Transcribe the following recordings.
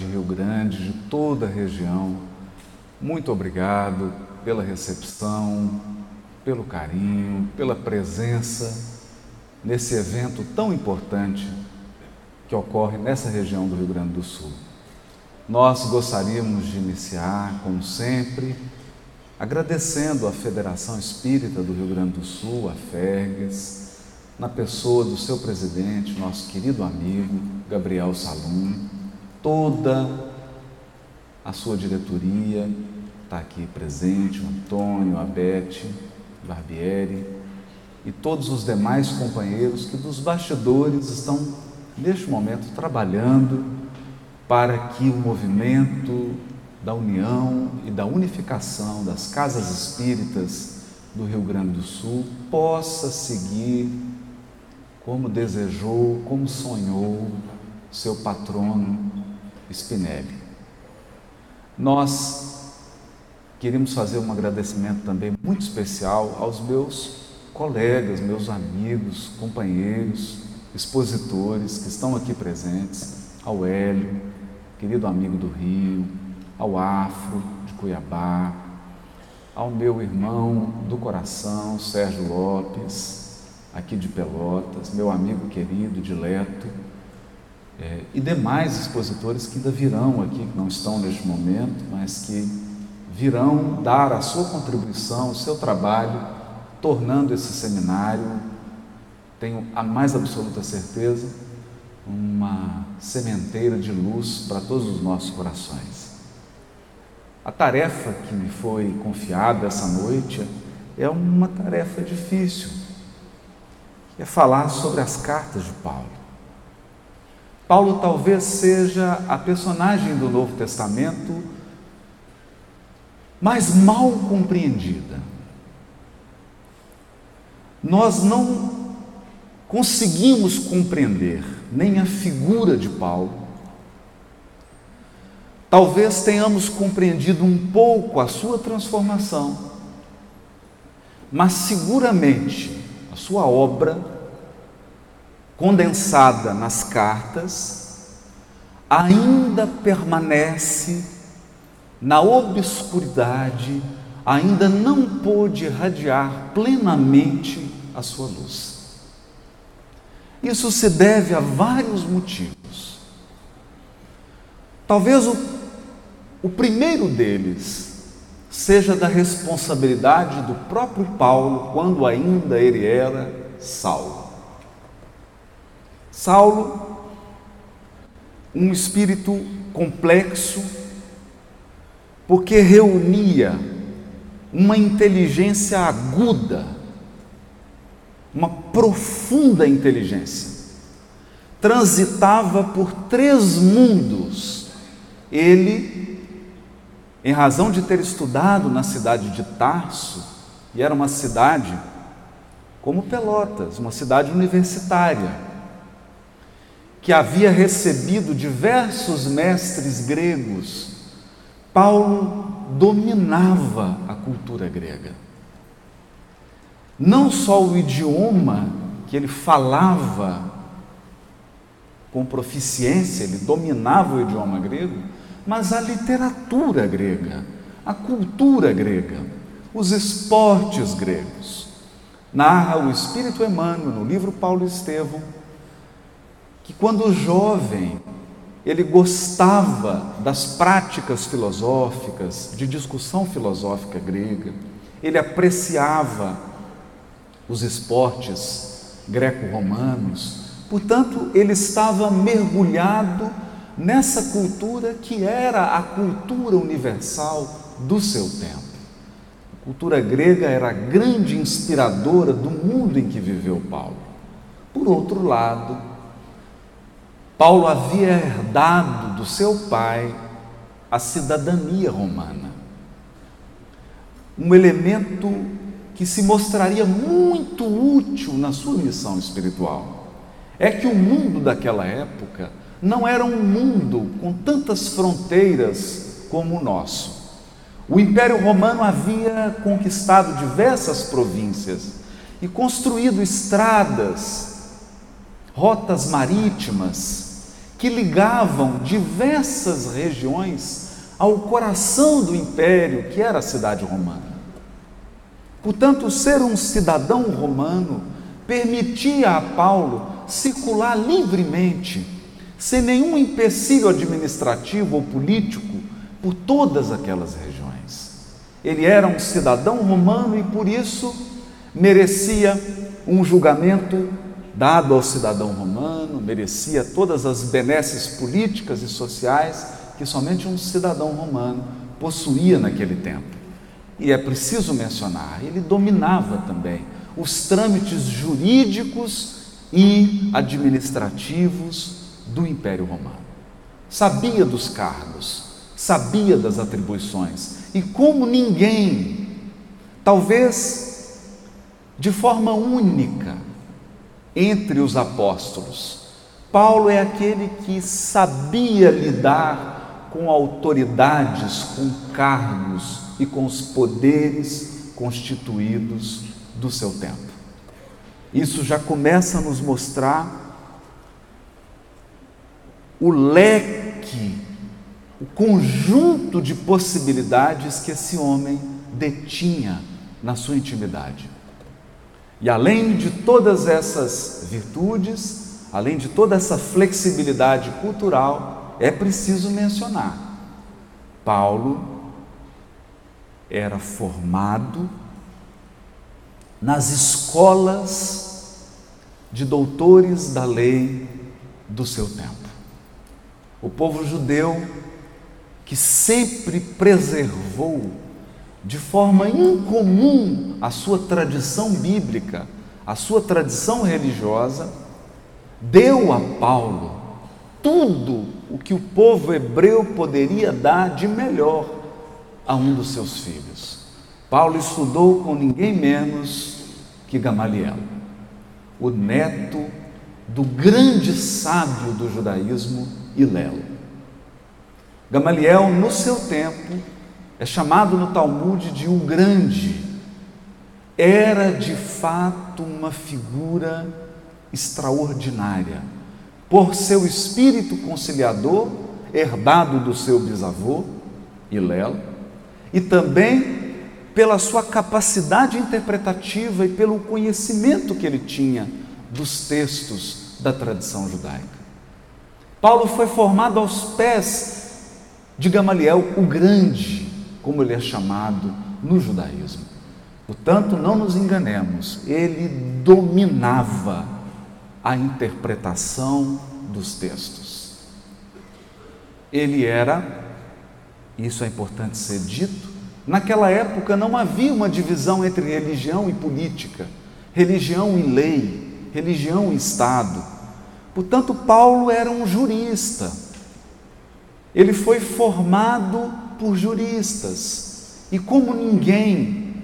de Rio Grande, de toda a região, muito obrigado pela recepção, pelo carinho, pela presença nesse evento tão importante que ocorre nessa região do Rio Grande do Sul. Nós gostaríamos de iniciar, como sempre, agradecendo à Federação Espírita do Rio Grande do Sul, a FERGES, na pessoa do seu presidente, nosso querido amigo Gabriel Salum, toda a sua diretoria. Está aqui presente, o Antônio, a Beth, Barbieri e todos os demais companheiros que dos bastidores estão neste momento trabalhando para que o movimento da união e da unificação das casas espíritas do Rio Grande do Sul possa seguir como desejou, como sonhou seu patrono Spinelli. Nós queremos fazer um agradecimento também muito especial aos meus colegas, meus amigos, companheiros, expositores que estão aqui presentes, ao Hélio, querido amigo do Rio, ao Afro de Cuiabá, ao meu irmão do coração, Sérgio Lopes, aqui de Pelotas, meu amigo querido, dileto, é, e demais expositores que ainda virão aqui, que não estão neste momento, mas que virão dar a sua contribuição, o seu trabalho, tornando esse seminário, tenho a mais absoluta certeza, uma sementeira de luz para todos os nossos corações. A tarefa que me foi confiada essa noite é uma tarefa difícil, é falar sobre as cartas de Paulo. Paulo talvez seja a personagem do Novo Testamento mais mal compreendida. Nós não conseguimos compreender nem a figura de Paulo. Talvez tenhamos compreendido um pouco a sua transformação, mas seguramente a sua obra, condensada nas cartas, ainda permanece na obscuridade, ainda não pôde irradiar plenamente a sua luz. Isso se deve a vários motivos. Talvez o, o primeiro deles seja da responsabilidade do próprio Paulo quando ainda ele era Saulo. Saulo, um espírito complexo, porque reunia uma inteligência aguda uma profunda inteligência. Transitava por três mundos. Ele, em razão de ter estudado na cidade de Tarso, e era uma cidade como Pelotas, uma cidade universitária, que havia recebido diversos mestres gregos, Paulo dominava a cultura grega não só o idioma que ele falava com proficiência, ele dominava o idioma grego, mas a literatura grega, a cultura grega, os esportes gregos. Narra o Espírito Emmanuel no livro Paulo Estevão que quando jovem ele gostava das práticas filosóficas, de discussão filosófica grega, ele apreciava os esportes greco-romanos. Portanto, ele estava mergulhado nessa cultura que era a cultura universal do seu tempo. A cultura grega era a grande inspiradora do mundo em que viveu Paulo. Por outro lado, Paulo havia herdado do seu pai a cidadania romana, um elemento que se mostraria muito útil na sua missão espiritual. É que o mundo daquela época não era um mundo com tantas fronteiras como o nosso. O Império Romano havia conquistado diversas províncias e construído estradas, rotas marítimas que ligavam diversas regiões ao coração do império, que era a cidade romana. Portanto, ser um cidadão romano permitia a Paulo circular livremente, sem nenhum empecilho administrativo ou político, por todas aquelas regiões. Ele era um cidadão romano e por isso merecia um julgamento dado ao cidadão romano, merecia todas as benesses políticas e sociais que somente um cidadão romano possuía naquele tempo. E é preciso mencionar, ele dominava também os trâmites jurídicos e administrativos do Império Romano. Sabia dos cargos, sabia das atribuições, e como ninguém, talvez de forma única, entre os apóstolos. Paulo é aquele que sabia lidar com autoridades, com cargos e com os poderes constituídos do seu tempo. Isso já começa a nos mostrar o leque, o conjunto de possibilidades que esse homem detinha na sua intimidade. E além de todas essas virtudes, além de toda essa flexibilidade cultural, é preciso mencionar: Paulo era formado nas escolas de doutores da lei do seu tempo. O povo judeu que sempre preservou de forma incomum a sua tradição bíblica, a sua tradição religiosa, deu a Paulo tudo o que o povo hebreu poderia dar de melhor a um dos seus filhos. Paulo estudou com ninguém menos que Gamaliel, o neto do grande sábio do judaísmo, Hilel. Gamaliel, no seu tempo, é chamado no Talmud de o Grande, era de fato uma figura extraordinária, por seu espírito conciliador, herdado do seu bisavô, Hilel, e também pela sua capacidade interpretativa e pelo conhecimento que ele tinha dos textos da tradição judaica. Paulo foi formado aos pés de Gamaliel, o Grande, como ele é chamado no judaísmo. Portanto, não nos enganemos, ele dominava a interpretação dos textos. Ele era, isso é importante ser dito, naquela época não havia uma divisão entre religião e política, religião e lei, religião e Estado. Portanto, Paulo era um jurista. Ele foi formado por juristas. E como ninguém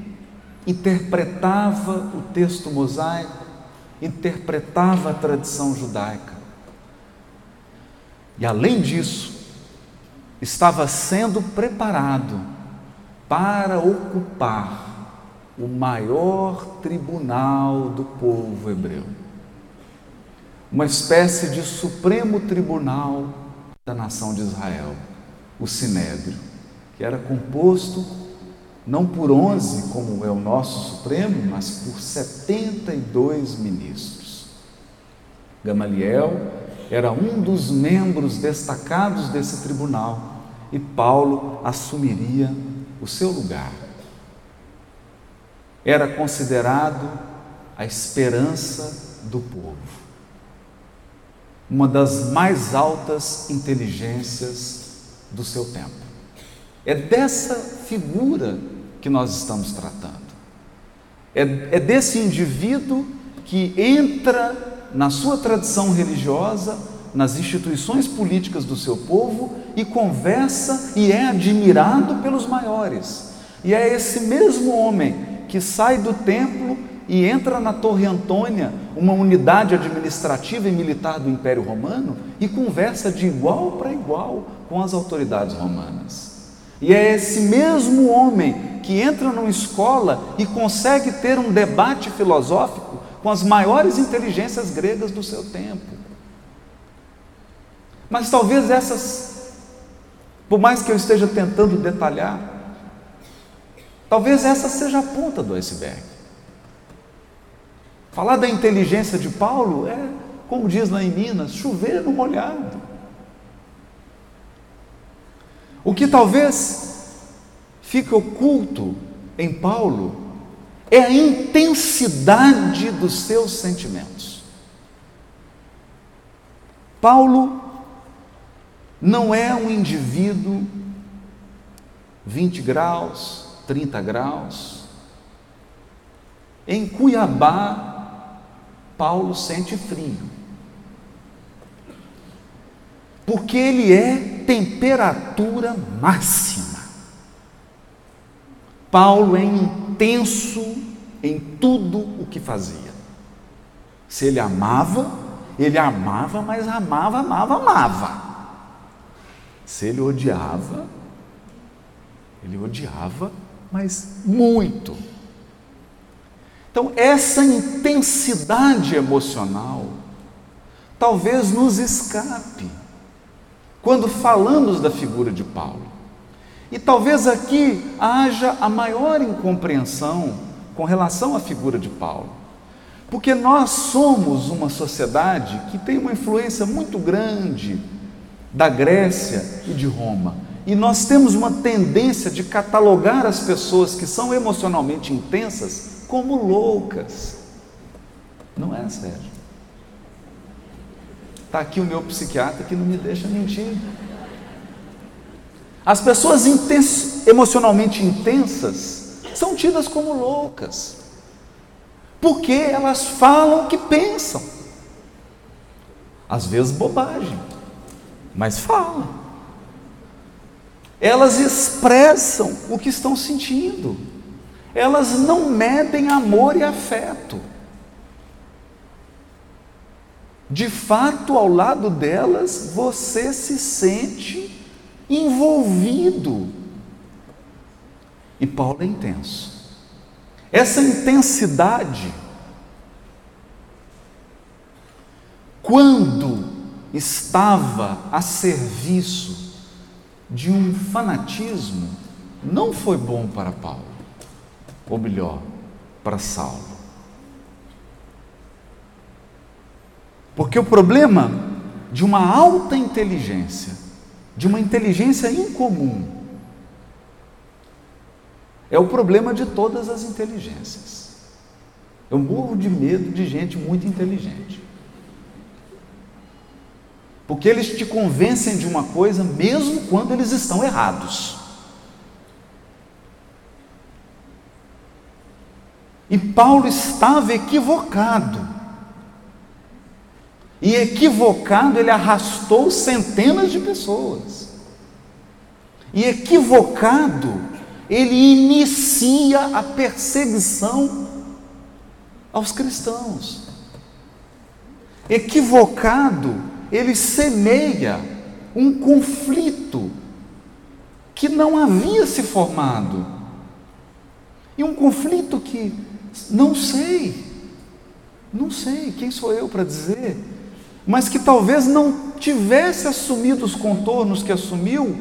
interpretava o texto mosaico, interpretava a tradição judaica. E além disso, estava sendo preparado para ocupar o maior tribunal do povo hebreu. Uma espécie de supremo tribunal da nação de Israel, o Sinédrio que era composto não por 11, como é o nosso Supremo, mas por 72 ministros. Gamaliel era um dos membros destacados desse tribunal e Paulo assumiria o seu lugar. Era considerado a esperança do povo, uma das mais altas inteligências do seu tempo. É dessa figura que nós estamos tratando. É, é desse indivíduo que entra na sua tradição religiosa, nas instituições políticas do seu povo e conversa e é admirado pelos maiores. E é esse mesmo homem que sai do templo e entra na Torre Antônia, uma unidade administrativa e militar do Império Romano, e conversa de igual para igual com as autoridades romanas. E é esse mesmo homem que entra numa escola e consegue ter um debate filosófico com as maiores inteligências gregas do seu tempo. Mas talvez essas, por mais que eu esteja tentando detalhar, talvez essa seja a ponta do iceberg. Falar da inteligência de Paulo é, como diz lá em Minas, chover no molhado. O que talvez fique oculto em Paulo é a intensidade dos seus sentimentos. Paulo não é um indivíduo 20 graus, 30 graus. Em Cuiabá, Paulo sente frio. Porque ele é temperatura máxima. Paulo é intenso em tudo o que fazia. Se ele amava, ele amava, mas amava, amava, amava. Se ele odiava, ele odiava, mas muito. Então, essa intensidade emocional talvez nos escape quando falamos da figura de Paulo. E talvez aqui haja a maior incompreensão com relação à figura de Paulo. Porque nós somos uma sociedade que tem uma influência muito grande da Grécia e de Roma. E nós temos uma tendência de catalogar as pessoas que são emocionalmente intensas como loucas. Não é, Sérgio? Está aqui o meu psiquiatra que não me deixa mentir. As pessoas intens emocionalmente intensas são tidas como loucas, porque elas falam o que pensam, às vezes bobagem mas falam. Elas expressam o que estão sentindo. Elas não medem amor e afeto. De fato, ao lado delas, você se sente envolvido. E Paulo é intenso. Essa intensidade, quando estava a serviço de um fanatismo, não foi bom para Paulo, ou melhor, para Saulo. Porque o problema de uma alta inteligência, de uma inteligência incomum, é o problema de todas as inteligências. Eu morro de medo de gente muito inteligente. Porque eles te convencem de uma coisa mesmo quando eles estão errados. E Paulo estava equivocado. E equivocado, ele arrastou centenas de pessoas. E equivocado, ele inicia a perseguição aos cristãos. Equivocado, ele semeia um conflito que não havia se formado. E um conflito que não sei, não sei, quem sou eu para dizer, mas que talvez não tivesse assumido os contornos que assumiu,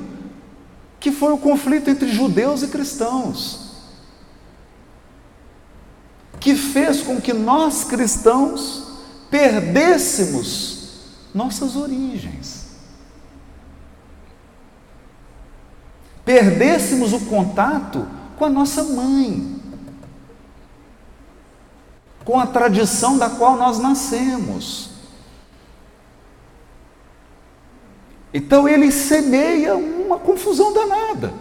que foi o conflito entre judeus e cristãos, que fez com que nós cristãos perdêssemos nossas origens. Perdêssemos o contato com a nossa mãe, com a tradição da qual nós nascemos. Então ele semeia uma confusão danada.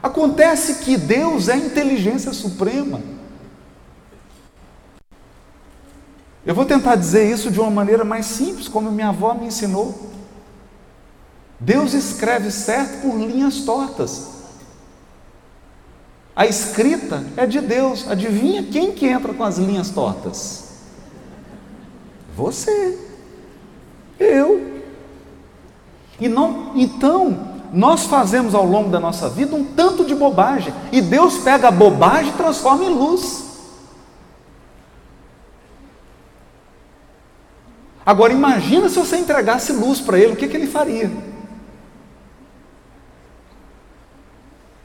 Acontece que Deus é inteligência suprema. Eu vou tentar dizer isso de uma maneira mais simples, como minha avó me ensinou. Deus escreve certo por linhas tortas. A escrita é de Deus. Adivinha quem que entra com as linhas tortas? Você. Eu. E não, então, nós fazemos ao longo da nossa vida um tanto de bobagem, e Deus pega a bobagem e transforma em luz. Agora imagina se você entregasse luz para ele, o que, que ele faria?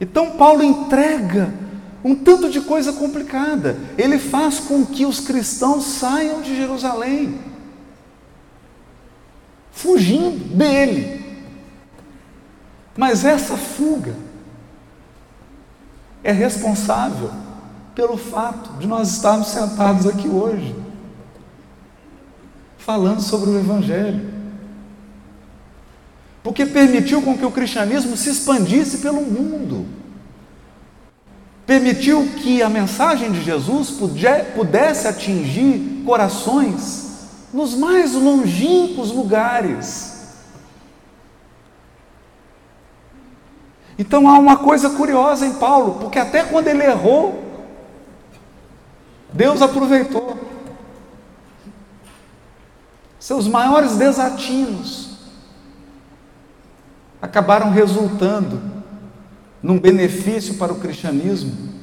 Então Paulo entrega um tanto de coisa complicada. Ele faz com que os cristãos saiam de Jerusalém, fugindo dele. Mas essa fuga é responsável pelo fato de nós estarmos sentados aqui hoje, falando sobre o Evangelho. Porque permitiu com que o cristianismo se expandisse pelo mundo. Permitiu que a mensagem de Jesus pudesse atingir corações nos mais longínquos lugares. Então há uma coisa curiosa em Paulo, porque até quando ele errou, Deus aproveitou. Seus maiores desatinos acabaram resultando num benefício para o cristianismo,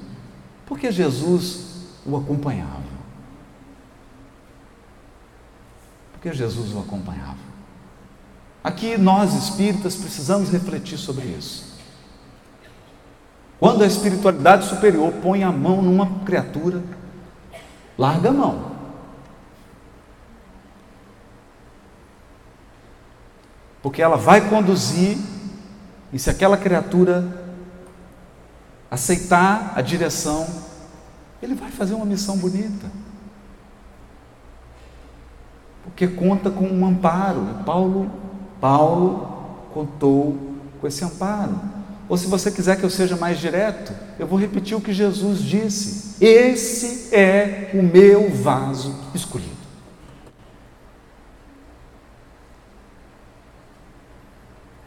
porque Jesus o acompanhava. Porque Jesus o acompanhava. Aqui nós espíritas precisamos refletir sobre isso. Quando a espiritualidade superior põe a mão numa criatura, larga a mão. Porque ela vai conduzir, e se aquela criatura aceitar a direção, ele vai fazer uma missão bonita. Porque conta com um amparo. Paulo, Paulo contou com esse amparo. Ou se você quiser que eu seja mais direto, eu vou repetir o que Jesus disse: Esse é o meu vaso escolhido.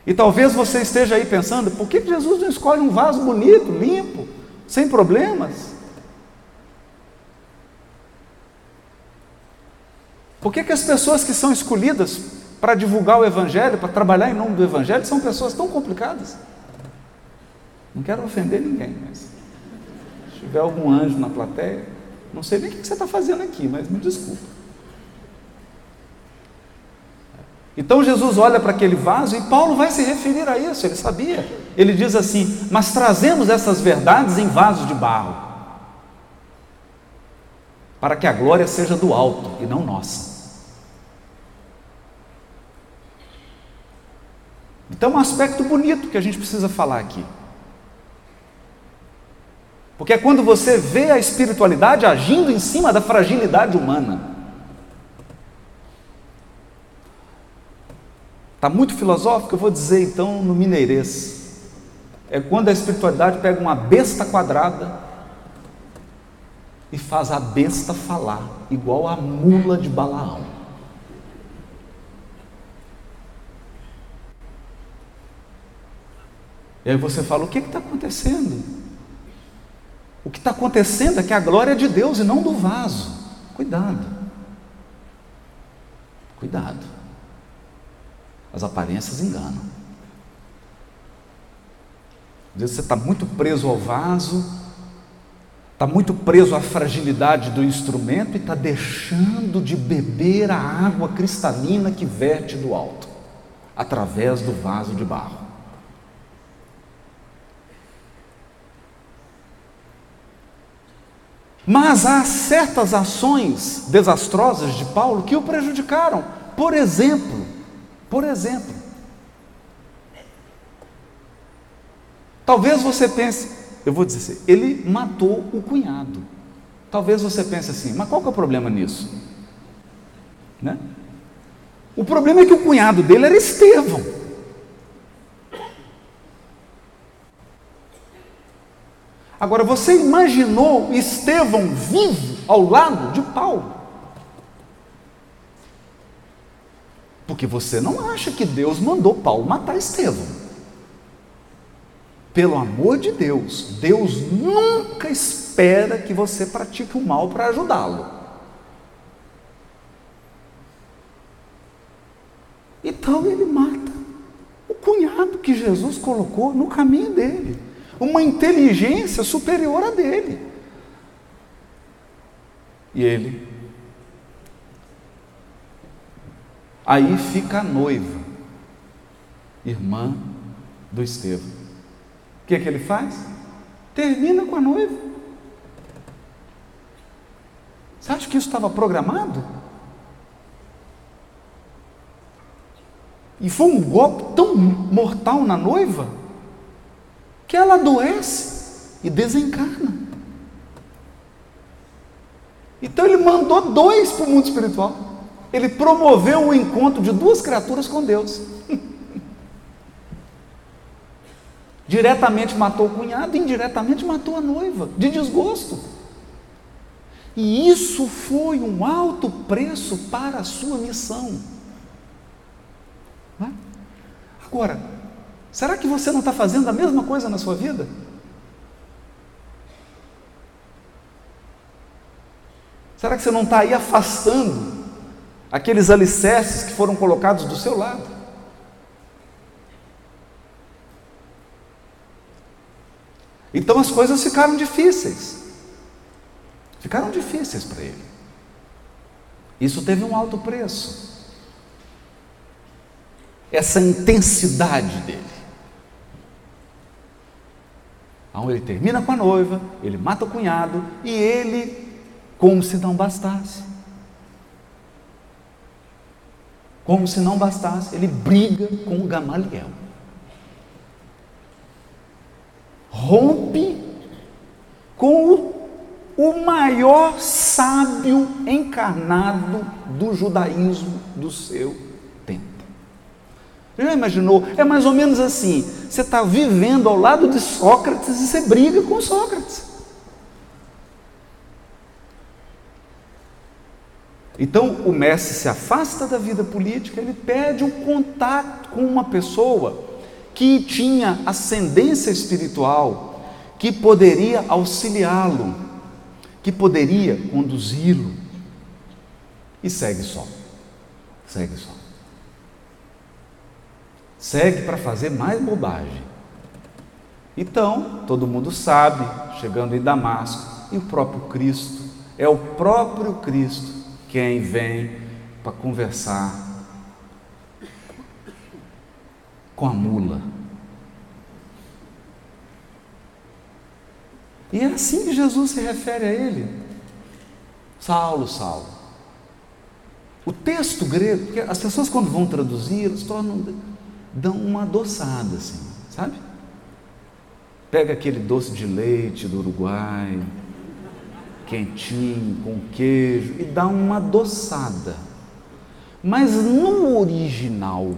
E talvez você esteja aí pensando: por que Jesus não escolhe um vaso bonito, limpo, sem problemas? Por que, que as pessoas que são escolhidas para divulgar o Evangelho, para trabalhar em nome do Evangelho, são pessoas tão complicadas? Não quero ofender ninguém, mas se tiver algum anjo na plateia, não sei nem o que você está fazendo aqui, mas me desculpa. Então Jesus olha para aquele vaso e Paulo vai se referir a isso, ele sabia. Ele diz assim: Mas trazemos essas verdades em vasos de barro, para que a glória seja do alto e não nossa. Então, um aspecto bonito que a gente precisa falar aqui. Porque é quando você vê a espiritualidade agindo em cima da fragilidade humana. Está muito filosófico, eu vou dizer então no mineirês. É quando a espiritualidade pega uma besta quadrada e faz a besta falar, igual a mula de Balaão. E aí você fala: o que está acontecendo? O que está acontecendo é que a glória é de Deus e não do vaso. Cuidado. Cuidado. As aparências enganam. Às vezes você está muito preso ao vaso, está muito preso à fragilidade do instrumento e está deixando de beber a água cristalina que verte do alto, através do vaso de barro. Mas há certas ações desastrosas de Paulo que o prejudicaram. Por exemplo, por exemplo, talvez você pense, eu vou dizer assim, ele matou o cunhado. Talvez você pense assim, mas qual que é o problema nisso? Né? O problema é que o cunhado dele era Estevão. Agora, você imaginou Estevão vivo ao lado de Paulo? Porque você não acha que Deus mandou Paulo matar Estevão. Pelo amor de Deus, Deus nunca espera que você pratique o mal para ajudá-lo. Então ele mata o cunhado que Jesus colocou no caminho dele, uma inteligência superior a dele. E ele Aí fica a noiva, irmã do Estevão. Que, é que ele faz? Termina com a noiva. Você acha que isso estava programado? E foi um golpe tão mortal na noiva que ela adoece e desencarna. Então ele mandou dois para o mundo espiritual. Ele promoveu o encontro de duas criaturas com Deus. Diretamente matou o cunhado, indiretamente matou a noiva, de desgosto. E isso foi um alto preço para a sua missão. Agora, será que você não está fazendo a mesma coisa na sua vida? Será que você não está aí afastando aqueles alicerces que foram colocados do seu lado? Então as coisas ficaram difíceis. Ficaram difíceis para ele. Isso teve um alto preço essa intensidade dele. Então ele termina com a noiva, ele mata o cunhado e ele, como se não bastasse, como se não bastasse, ele briga com o Gamaliel. Rompe com o, o maior sábio encarnado do judaísmo do seu já imaginou? É mais ou menos assim: você está vivendo ao lado de Sócrates e você briga com Sócrates. Então o mestre se afasta da vida política, ele pede um contato com uma pessoa que tinha ascendência espiritual, que poderia auxiliá-lo, que poderia conduzi-lo. E segue só, segue só segue para fazer mais bobagem. Então, todo mundo sabe, chegando em Damasco, e o próprio Cristo, é o próprio Cristo quem vem para conversar com a mula. E é assim que Jesus se refere a ele. Saulo, Saulo. O texto grego, porque as pessoas quando vão traduzir, eles tornam dão uma adoçada, assim, sabe? Pega aquele doce de leite do Uruguai, quentinho, com queijo, e dá uma adoçada. Mas no original,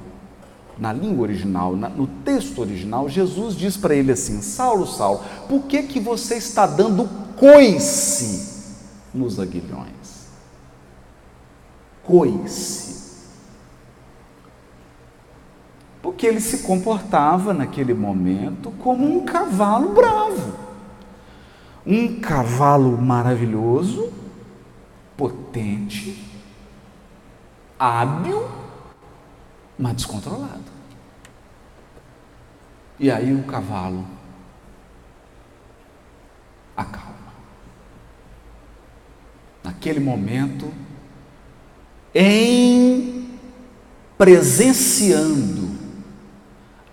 na língua original, no texto original, Jesus diz para ele assim: Saulo, Saulo, por que, que você está dando coice nos aguilhões? Coice porque ele se comportava naquele momento como um cavalo bravo. Um cavalo maravilhoso, potente, hábil, mas descontrolado. E aí o cavalo acalma. Naquele momento, em presenciando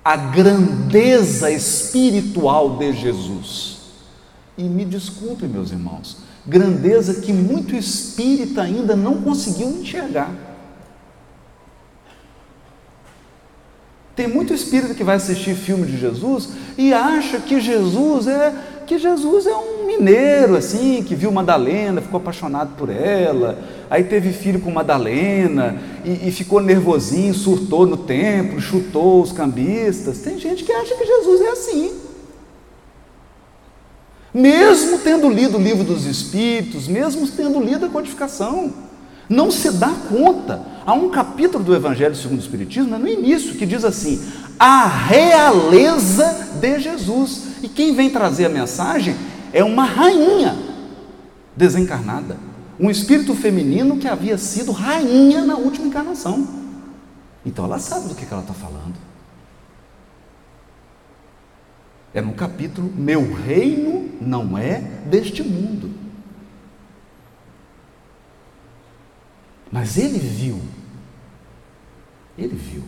a grandeza espiritual de Jesus. E me desculpe, meus irmãos, grandeza que muito espírita ainda não conseguiu enxergar. Tem muito espírito que vai assistir filme de Jesus e acha que Jesus é que Jesus é um mineiro assim, que viu Madalena, ficou apaixonado por ela, aí teve filho com Madalena e, e ficou nervosinho, surtou no templo, chutou os cambistas. Tem gente que acha que Jesus é assim. Mesmo tendo lido o livro dos Espíritos, mesmo tendo lido a codificação, não se dá conta. Há um capítulo do Evangelho segundo o Espiritismo, é no início, que diz assim: a realeza de Jesus. E quem vem trazer a mensagem é uma rainha desencarnada, um espírito feminino que havia sido rainha na última encarnação. Então ela sabe do que ela está falando. É no capítulo Meu reino não é deste mundo. Mas ele viu Ele viu.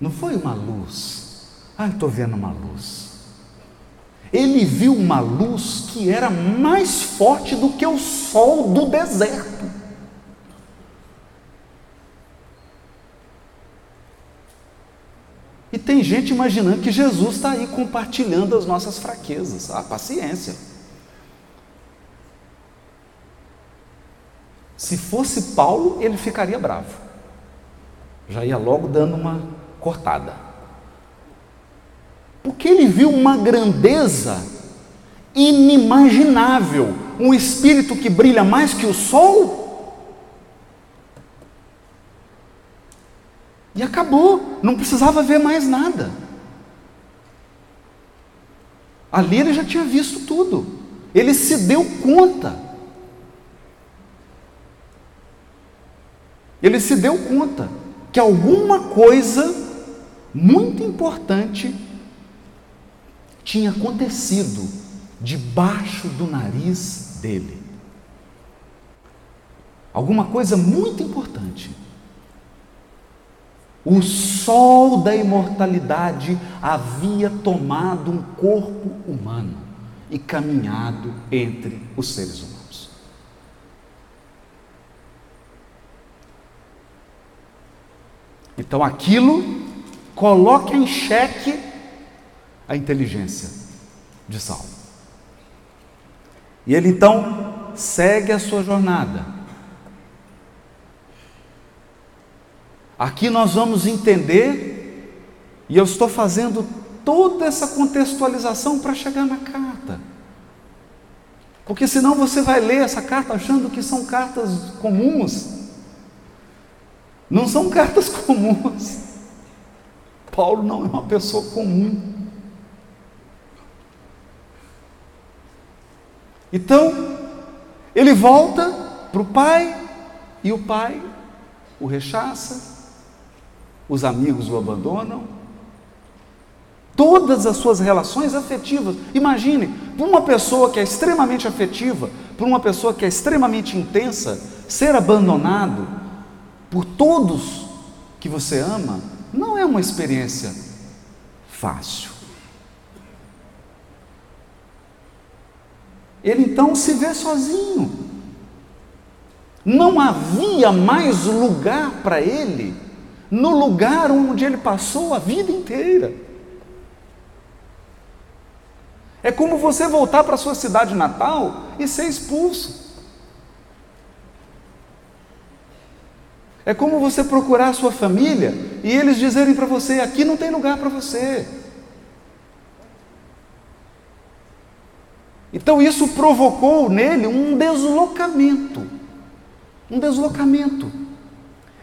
Não foi uma luz. Ah, estou vendo uma luz. Ele viu uma luz que era mais forte do que o sol do deserto. E tem gente imaginando que Jesus está aí compartilhando as nossas fraquezas. Ah, paciência. Se fosse Paulo, ele ficaria bravo. Já ia logo dando uma cortada. Porque ele viu uma grandeza inimaginável, um espírito que brilha mais que o sol. E acabou, não precisava ver mais nada. Ali ele já tinha visto tudo, ele se deu conta. Ele se deu conta que alguma coisa muito importante tinha acontecido debaixo do nariz dele. Alguma coisa muito importante. O sol da imortalidade havia tomado um corpo humano e caminhado entre os seres humanos. Então aquilo coloca em xeque a inteligência de Saulo. E ele então segue a sua jornada Aqui nós vamos entender, e eu estou fazendo toda essa contextualização para chegar na carta. Porque senão você vai ler essa carta achando que são cartas comuns. Não são cartas comuns. Paulo não é uma pessoa comum. Então, ele volta para o pai, e o pai o rechaça, os amigos o abandonam, todas as suas relações afetivas. Imagine, para uma pessoa que é extremamente afetiva, para uma pessoa que é extremamente intensa, ser abandonado por todos que você ama, não é uma experiência fácil. Ele então se vê sozinho. Não havia mais lugar para ele no lugar onde ele passou a vida inteira. É como você voltar para sua cidade natal e ser expulso. É como você procurar a sua família e eles dizerem para você: aqui não tem lugar para você. Então isso provocou nele um deslocamento. Um deslocamento.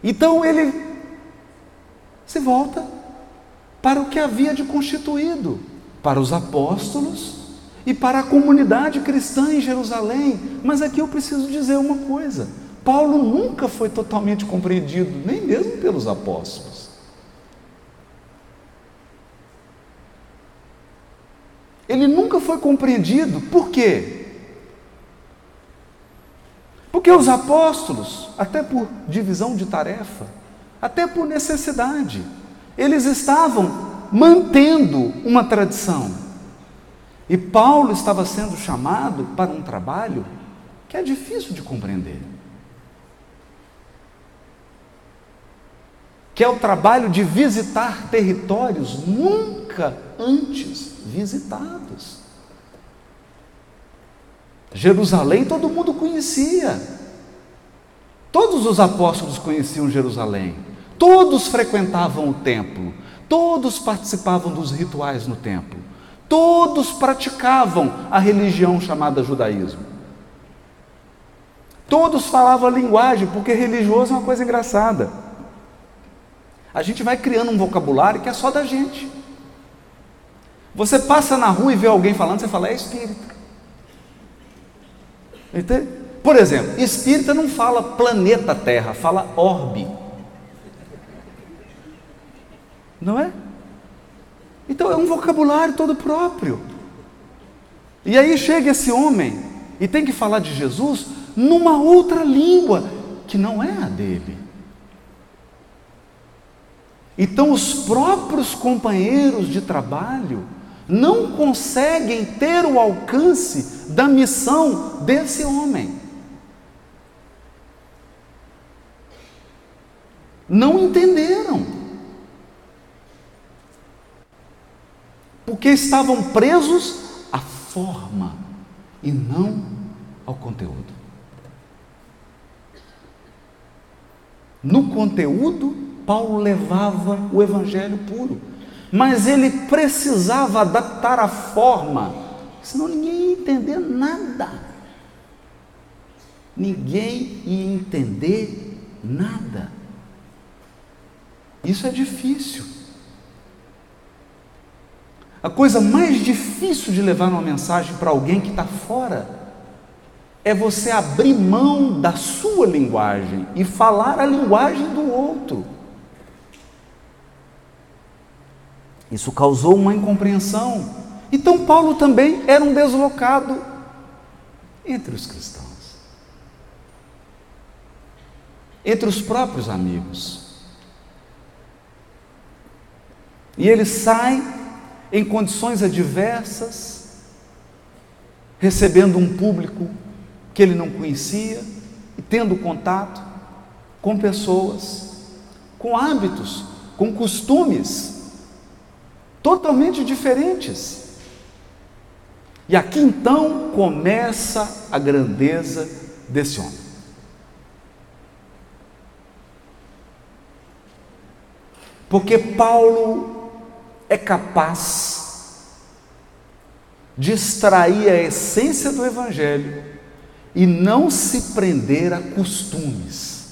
Então ele se volta para o que havia de constituído, para os apóstolos e para a comunidade cristã em Jerusalém. Mas aqui eu preciso dizer uma coisa: Paulo nunca foi totalmente compreendido, nem mesmo pelos apóstolos. Ele nunca foi compreendido, por quê? Porque os apóstolos, até por divisão de tarefa, até por necessidade. Eles estavam mantendo uma tradição. E Paulo estava sendo chamado para um trabalho que é difícil de compreender. Que é o trabalho de visitar territórios nunca antes visitados. Jerusalém todo mundo conhecia. Todos os apóstolos conheciam Jerusalém. Todos frequentavam o templo, todos participavam dos rituais no templo, todos praticavam a religião chamada judaísmo. Todos falavam a linguagem, porque religioso é uma coisa engraçada. A gente vai criando um vocabulário que é só da gente. Você passa na rua e vê alguém falando, você fala, é espírita. Entende? Por exemplo, espírita não fala planeta Terra, fala orbe. Não é? Então é um vocabulário todo próprio. E aí chega esse homem e tem que falar de Jesus numa outra língua, que não é a dele. Então, os próprios companheiros de trabalho não conseguem ter o alcance da missão desse homem. Não entenderam. Porque estavam presos à forma e não ao conteúdo. No conteúdo, Paulo levava o evangelho puro, mas ele precisava adaptar a forma, senão ninguém ia entender nada. Ninguém ia entender nada. Isso é difícil. A coisa mais difícil de levar uma mensagem para alguém que está fora é você abrir mão da sua linguagem e falar a linguagem do outro. Isso causou uma incompreensão. Então, Paulo também era um deslocado entre os cristãos, entre os próprios amigos. E ele sai em condições adversas, recebendo um público que ele não conhecia e tendo contato com pessoas, com hábitos, com costumes totalmente diferentes. E aqui então começa a grandeza desse homem. Porque Paulo é capaz de extrair a essência do Evangelho e não se prender a costumes.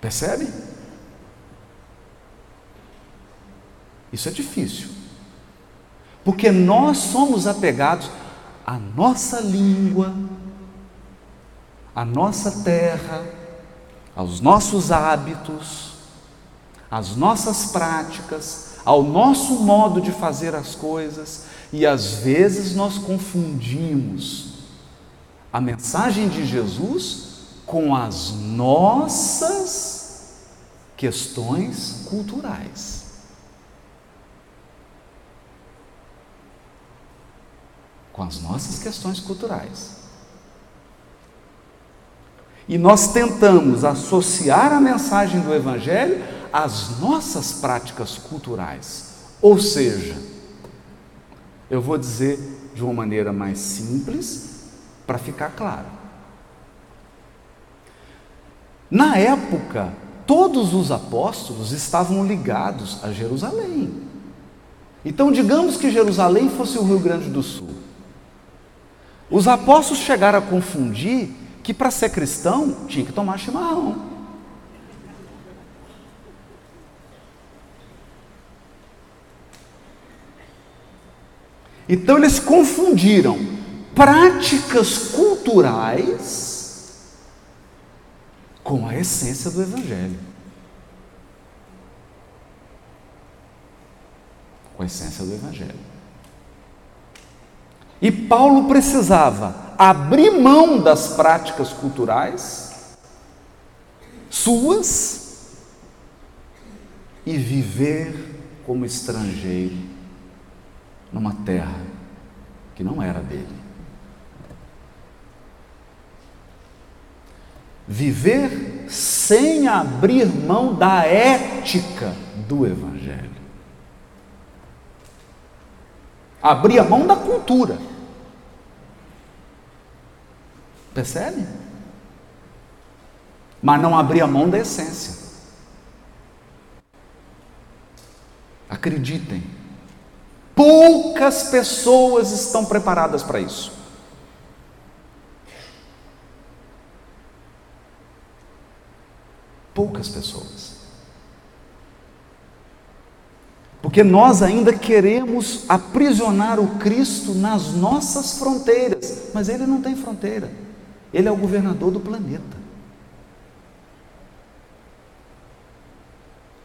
Percebe? Isso é difícil. Porque nós somos apegados à nossa língua, à nossa terra, aos nossos hábitos, às nossas práticas, ao nosso modo de fazer as coisas, e às vezes nós confundimos a mensagem de Jesus com as nossas questões culturais. Com as nossas questões culturais. E nós tentamos associar a mensagem do Evangelho às nossas práticas culturais. Ou seja, eu vou dizer de uma maneira mais simples para ficar claro. Na época, todos os apóstolos estavam ligados a Jerusalém. Então, digamos que Jerusalém fosse o Rio Grande do Sul. Os apóstolos chegaram a confundir que para ser cristão tinha que tomar chimarrão. Então eles confundiram práticas culturais com a essência do Evangelho. Com a essência do Evangelho. E Paulo precisava abrir mão das práticas culturais suas e viver como estrangeiro numa terra que não era dele. Viver sem abrir mão da ética do Evangelho. Abrir a mão da cultura. Percebe? Mas não abrir a mão da essência. Acreditem, poucas pessoas estão preparadas para isso. Poucas pessoas. Porque nós ainda queremos aprisionar o Cristo nas nossas fronteiras, mas ele não tem fronteira. Ele é o governador do planeta.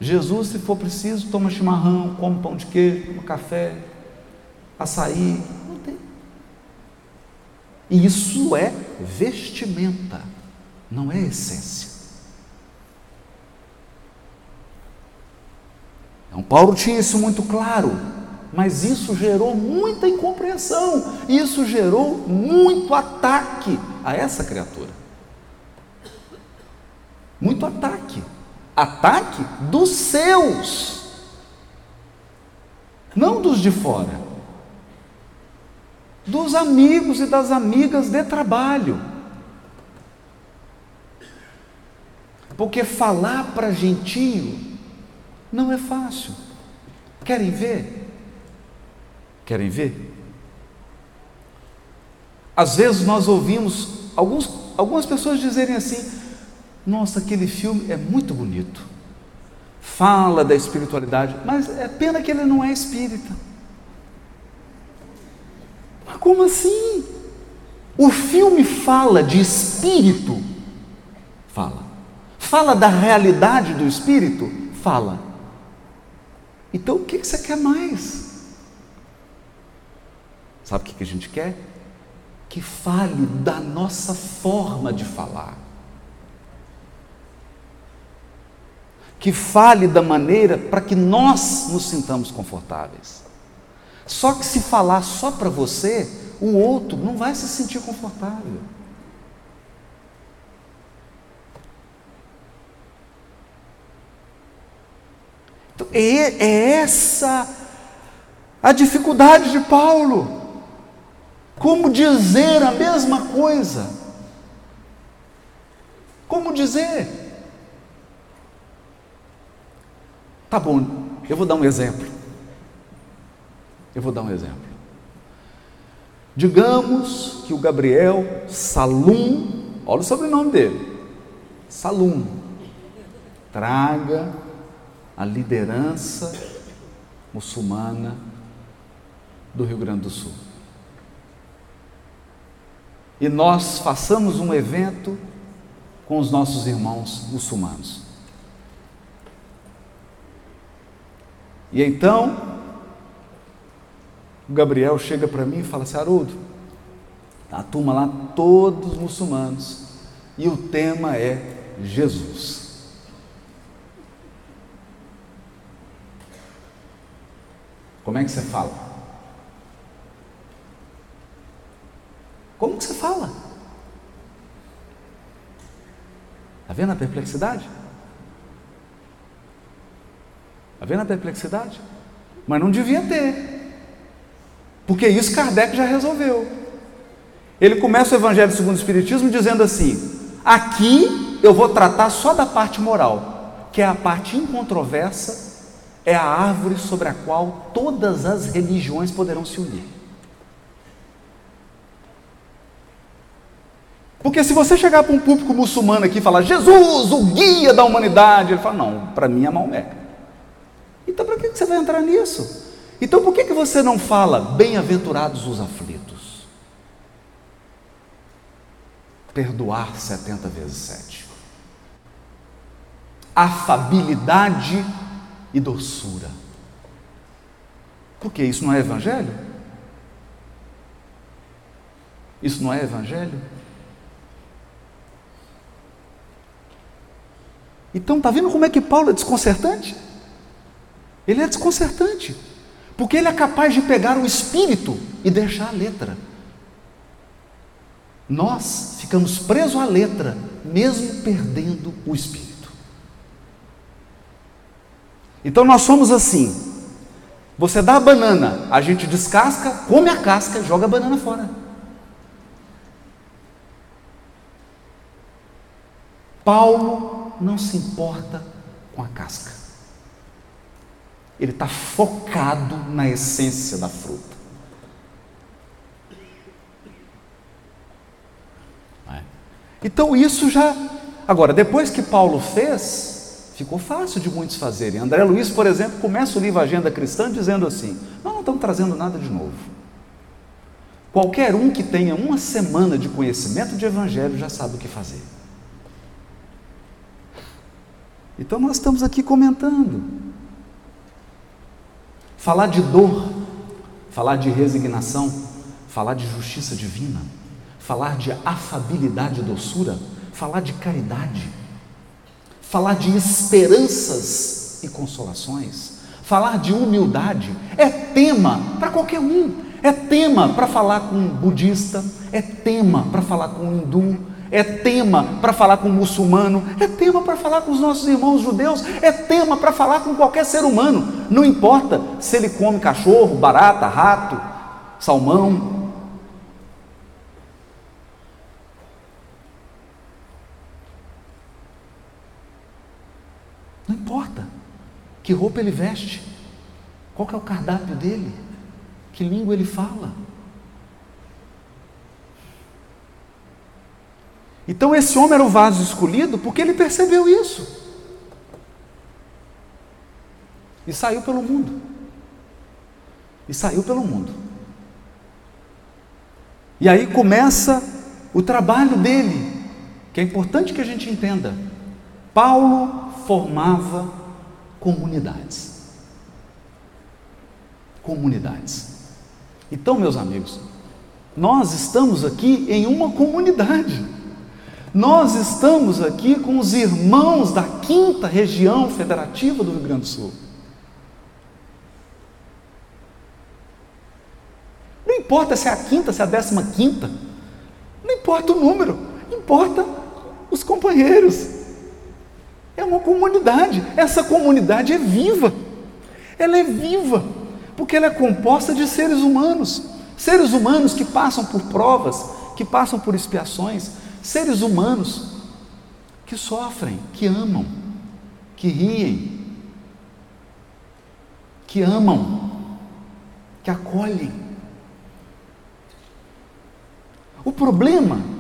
Jesus, se for preciso, toma chimarrão, come pão de queijo, toma café, açaí. Não tem. E isso é vestimenta, não é essência. Então, Paulo tinha isso muito claro, mas isso gerou muita incompreensão, isso gerou muito ataque a essa criatura. Muito ataque. Ataque dos seus, não dos de fora, dos amigos e das amigas de trabalho. Porque falar para gentio não é fácil. Querem ver? Querem ver? Às vezes nós ouvimos alguns, algumas pessoas dizerem assim: Nossa, aquele filme é muito bonito. Fala da espiritualidade, mas é pena que ele não é espírita. Mas como assim? O filme fala de espírito? Fala. Fala da realidade do espírito? Fala. Então o que você quer mais? Sabe o que a gente quer? Que fale da nossa forma de falar. Que fale da maneira para que nós nos sintamos confortáveis. Só que se falar só para você, o outro não vai se sentir confortável. É, é essa a dificuldade de Paulo. Como dizer a mesma coisa? Como dizer? Tá bom, eu vou dar um exemplo. Eu vou dar um exemplo. Digamos que o Gabriel Salum, olha o sobrenome dele, Salum, traga a liderança muçulmana do Rio Grande do Sul. E nós façamos um evento com os nossos irmãos muçulmanos. E então, o Gabriel chega para mim e fala assim: Haroldo, a turma lá, todos muçulmanos, e o tema é Jesus. Como é que você fala? Como que você fala? Está vendo a perplexidade? Está vendo a perplexidade? Mas não devia ter. Porque isso Kardec já resolveu. Ele começa o Evangelho segundo o Espiritismo dizendo assim: aqui eu vou tratar só da parte moral, que é a parte incontroversa é a árvore sobre a qual todas as religiões poderão se unir. Porque se você chegar para um público muçulmano aqui e falar Jesus, o guia da humanidade, ele fala, não, para mim é Maomé. Então para que você vai entrar nisso? Então por que, que você não fala bem-aventurados os aflitos? Perdoar 70 vezes 7. Afabilidade e doçura. Porque isso não é evangelho? Isso não é evangelho? Então, está vendo como é que Paulo é desconcertante? Ele é desconcertante, porque ele é capaz de pegar o espírito e deixar a letra. Nós ficamos presos à letra, mesmo perdendo o espírito. Então nós somos assim. Você dá a banana, a gente descasca, come a casca joga a banana fora. Paulo não se importa com a casca. Ele está focado na essência da fruta. É? Então isso já. Agora, depois que Paulo fez, Ficou fácil de muitos fazerem. André Luiz, por exemplo, começa o livro Agenda Cristã dizendo assim: Nós não estamos trazendo nada de novo. Qualquer um que tenha uma semana de conhecimento de Evangelho já sabe o que fazer. Então nós estamos aqui comentando. Falar de dor, falar de resignação, falar de justiça divina, falar de afabilidade e doçura, falar de caridade, falar de esperanças e consolações, falar de humildade, é tema para qualquer um. É tema para falar com um budista, é tema para falar com um hindu, é tema para falar com um muçulmano, é tema para falar com os nossos irmãos judeus, é tema para falar com qualquer ser humano. Não importa se ele come cachorro, barata, rato, salmão. Não importa que roupa ele veste, qual é o cardápio dele. Que língua ele fala? Então esse homem era o vaso escolhido porque ele percebeu isso. E saiu pelo mundo. E saiu pelo mundo. E aí começa o trabalho dele, que é importante que a gente entenda. Paulo formava comunidades. Comunidades. Então, meus amigos, nós estamos aqui em uma comunidade. Nós estamos aqui com os irmãos da quinta região federativa do Rio Grande do Sul. Não importa se é a quinta, se é a décima quinta, não importa o número, importa os companheiros. É uma comunidade, essa comunidade é viva, ela é viva porque ela é composta de seres humanos, seres humanos que passam por provas, que passam por expiações, seres humanos que sofrem, que amam, que riem, que amam, que acolhem. O problema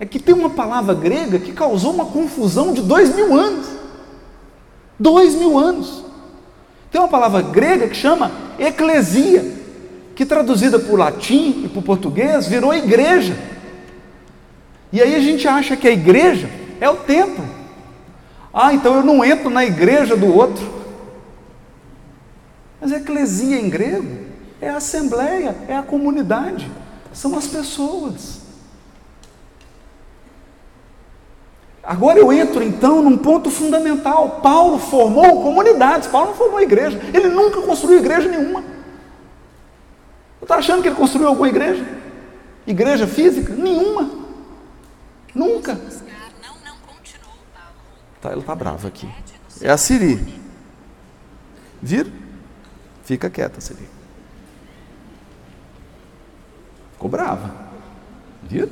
é que tem uma palavra grega que causou uma confusão de dois mil anos. Dois mil anos. Tem uma palavra grega que chama eclesia, que traduzida por latim e por português virou igreja. E aí a gente acha que a igreja é o templo. Ah, então eu não entro na igreja do outro. Mas eclesia em grego é a assembleia, é a comunidade, são as pessoas. Agora eu entro então num ponto fundamental. Paulo formou comunidades, Paulo não formou igreja. Ele nunca construiu igreja nenhuma. Você está achando que ele construiu alguma igreja? Igreja física? Nenhuma. Nunca. Tá, ela está brava aqui. É a Siri. Vira? Fica quieta, Siri. Ficou brava. Vira?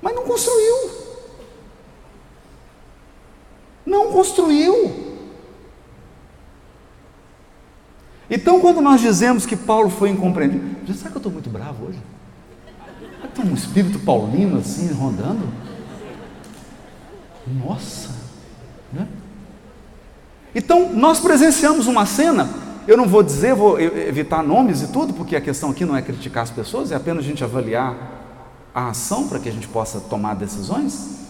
Mas não construiu. Não construiu. Então, quando nós dizemos que Paulo foi incompreendido, será que eu estou muito bravo hoje? Que tem um espírito paulino assim rondando? Nossa! Né? Então, nós presenciamos uma cena, eu não vou dizer, vou evitar nomes e tudo, porque a questão aqui não é criticar as pessoas, é apenas a gente avaliar a ação para que a gente possa tomar decisões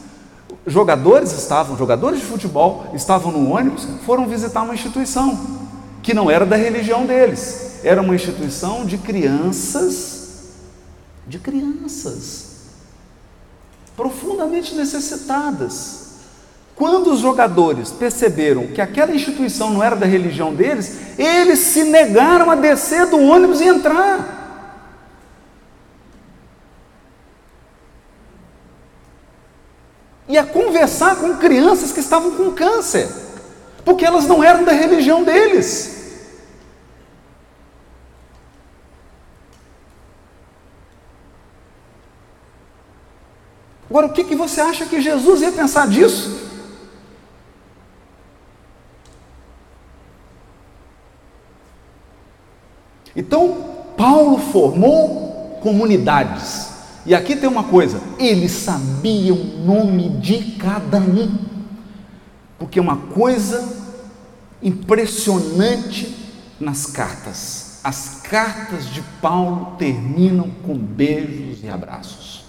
jogadores estavam, jogadores de futebol estavam no ônibus, foram visitar uma instituição que não era da religião deles, era uma instituição de crianças, de crianças profundamente necessitadas. Quando os jogadores perceberam que aquela instituição não era da religião deles, eles se negaram a descer do ônibus e entrar. E a conversar com crianças que estavam com câncer, porque elas não eram da religião deles. Agora, o que, que você acha que Jesus ia pensar disso? Então, Paulo formou comunidades. E aqui tem uma coisa: ele sabia o nome de cada um, porque é uma coisa impressionante nas cartas. As cartas de Paulo terminam com beijos e abraços.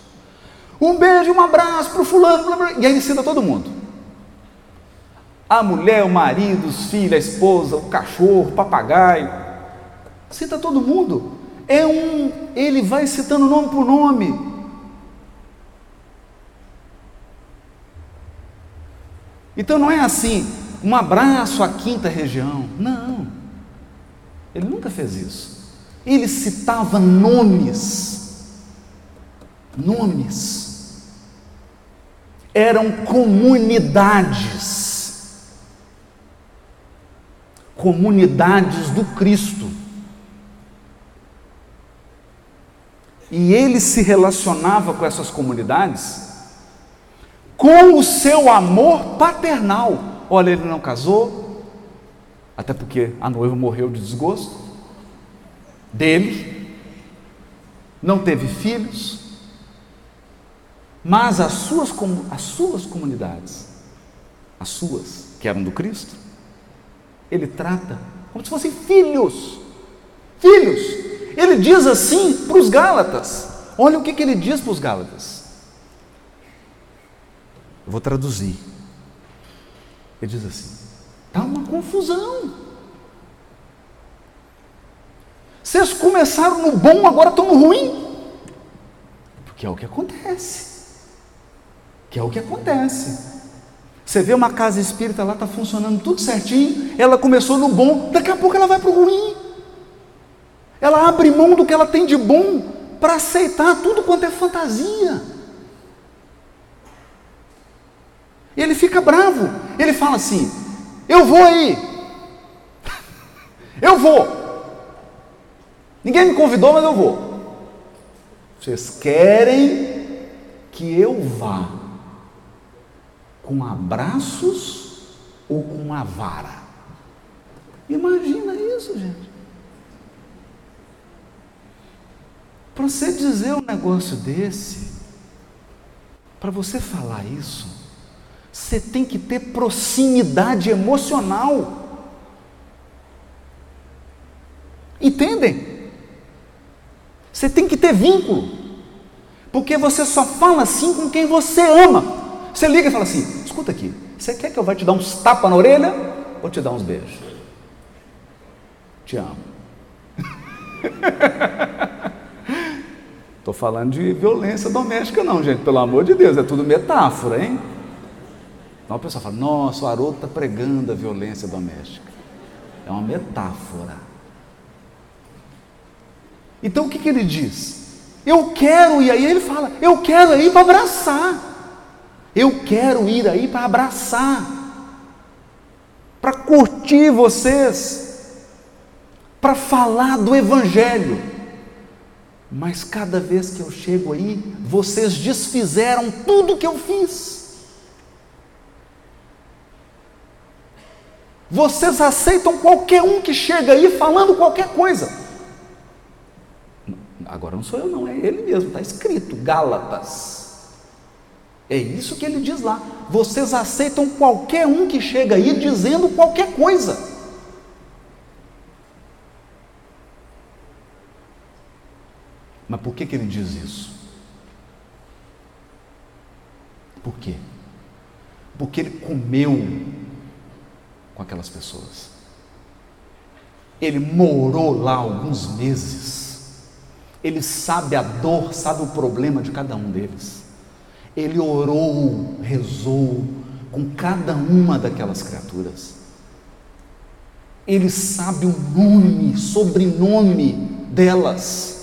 Um beijo, um abraço para o fulano, blá, blá, e aí ele cita todo mundo. A mulher, o marido, os filhos, a esposa, o cachorro, o papagaio. Cita todo mundo é um, ele vai citando nome por nome. Então não é assim, um abraço à quinta região. Não. Ele nunca fez isso. Ele citava nomes. Nomes. Eram comunidades. Comunidades do Cristo. E ele se relacionava com essas comunidades com o seu amor paternal. Olha, ele não casou, até porque a noiva morreu de desgosto dele, não teve filhos, mas as suas, as suas comunidades, as suas, que eram do Cristo, ele trata como se fossem filhos. Filhos. Ele diz assim para os Gálatas. Olha o que, que ele diz para os Gálatas. Eu vou traduzir. Ele diz assim: está uma confusão. Vocês começaram no bom, agora estão no ruim. Porque é o que acontece. Que é o que acontece. Você vê uma casa espírita lá, está funcionando tudo certinho, ela começou no bom, daqui a pouco ela vai para o ruim. Ela abre mão do que ela tem de bom para aceitar tudo quanto é fantasia. E ele fica bravo. Ele fala assim: Eu vou aí. Eu vou. Ninguém me convidou, mas eu vou. Vocês querem que eu vá com abraços ou com uma vara? Imagina isso, gente. Para você dizer um negócio desse, para você falar isso, você tem que ter proximidade emocional. Entendem? Você tem que ter vínculo. Porque você só fala assim com quem você ama. Você liga e fala assim: escuta aqui, você quer que eu vá te dar uns tapas na orelha ou te dar uns beijos? Te amo. Estou falando de violência doméstica, não, gente, pelo amor de Deus, é tudo metáfora, hein? Então a pessoa fala: nossa, o Haroldo está pregando a violência doméstica. É uma metáfora. Então o que, que ele diz? Eu quero ir aí, ele fala: eu quero ir para abraçar. Eu quero ir aí para abraçar, para curtir vocês, para falar do Evangelho. Mas cada vez que eu chego aí, vocês desfizeram tudo que eu fiz. Vocês aceitam qualquer um que chega aí falando qualquer coisa. Agora não sou eu, não, é ele mesmo, está escrito, Gálatas. É isso que ele diz lá. Vocês aceitam qualquer um que chega aí dizendo qualquer coisa. Mas por que, que ele diz isso? Por quê? Porque ele comeu com aquelas pessoas. Ele morou lá alguns meses. Ele sabe a dor, sabe o problema de cada um deles. Ele orou, rezou com cada uma daquelas criaturas. Ele sabe o nome, sobrenome delas